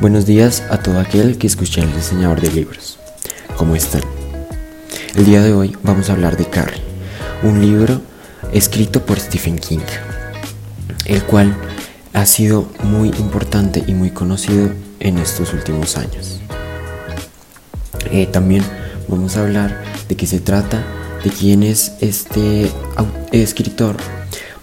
Buenos días a todo aquel que escucha el diseñador de libros. ¿Cómo están? El día de hoy vamos a hablar de Carrie, un libro escrito por Stephen King, el cual ha sido muy importante y muy conocido en estos últimos años. Eh, también vamos a hablar de qué se trata, de quién es este escritor,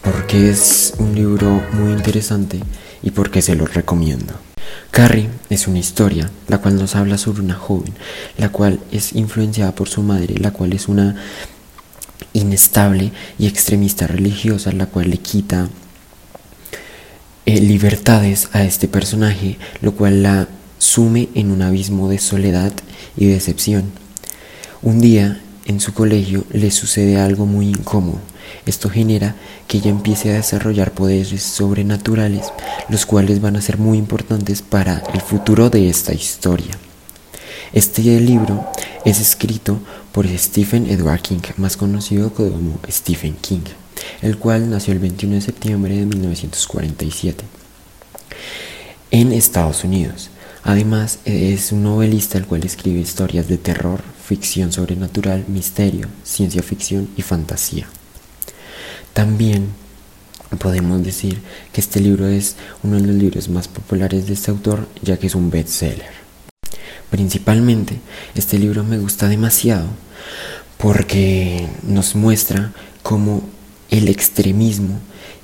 porque es un libro muy interesante y porque se lo recomiendo. Carrie es una historia, la cual nos habla sobre una joven, la cual es influenciada por su madre, la cual es una inestable y extremista religiosa, la cual le quita eh, libertades a este personaje, lo cual la sume en un abismo de soledad y decepción. Un día en su colegio le sucede algo muy incómodo. Esto genera que ella empiece a desarrollar poderes sobrenaturales, los cuales van a ser muy importantes para el futuro de esta historia. Este libro es escrito por Stephen Edward King, más conocido como Stephen King, el cual nació el 21 de septiembre de 1947 en Estados Unidos. Además, es un novelista el cual escribe historias de terror, ficción sobrenatural, misterio, ciencia ficción y fantasía. También podemos decir que este libro es uno de los libros más populares de este autor, ya que es un bestseller. Principalmente, este libro me gusta demasiado porque nos muestra cómo el extremismo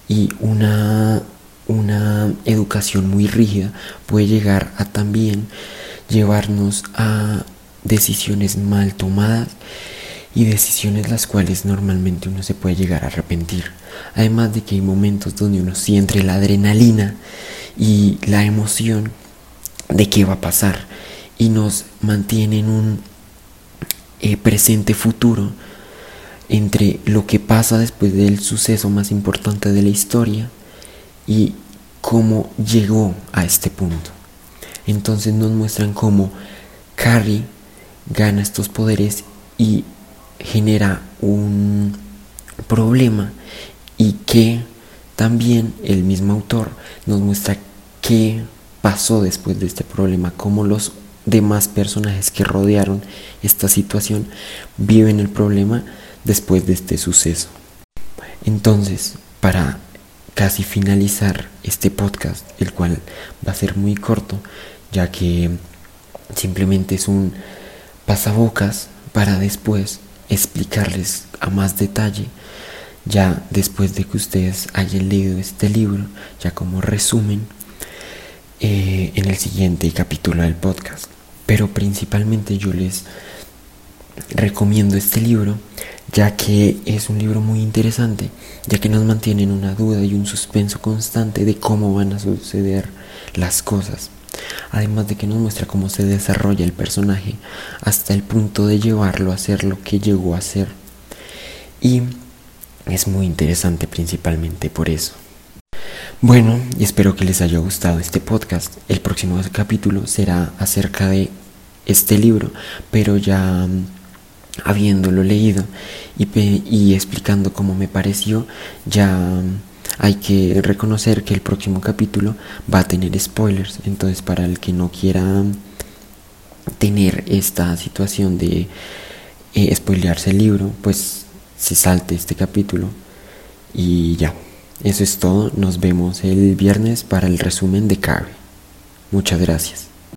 y una, una educación muy rígida puede llegar a también llevarnos a decisiones mal tomadas y decisiones las cuales normalmente uno se puede llegar a arrepentir. Además de que hay momentos donde uno siente la adrenalina y la emoción de qué va a pasar y nos mantiene en un eh, presente futuro entre lo que pasa después del suceso más importante de la historia y cómo llegó a este punto. Entonces nos muestran cómo Carrie gana estos poderes y genera un problema y que también el mismo autor nos muestra qué pasó después de este problema, cómo los demás personajes que rodearon esta situación viven el problema después de este suceso. Entonces, para casi finalizar este podcast, el cual va a ser muy corto, ya que simplemente es un pasabocas para después explicarles a más detalle ya después de que ustedes hayan leído este libro, ya como resumen eh, en el siguiente capítulo del podcast. Pero principalmente yo les recomiendo este libro ya que es un libro muy interesante, ya que nos mantiene en una duda y un suspenso constante de cómo van a suceder las cosas además de que nos muestra cómo se desarrolla el personaje hasta el punto de llevarlo a ser lo que llegó a ser. Y es muy interesante principalmente por eso. Bueno, y espero que les haya gustado este podcast. El próximo capítulo será acerca de este libro, pero ya mm, habiéndolo leído y, y explicando cómo me pareció, ya mm, hay que reconocer que el próximo capítulo va a tener spoilers. Entonces, para el que no quiera tener esta situación de eh, spoilearse el libro, pues se salte este capítulo. Y ya, eso es todo. Nos vemos el viernes para el resumen de Carrie. Muchas gracias.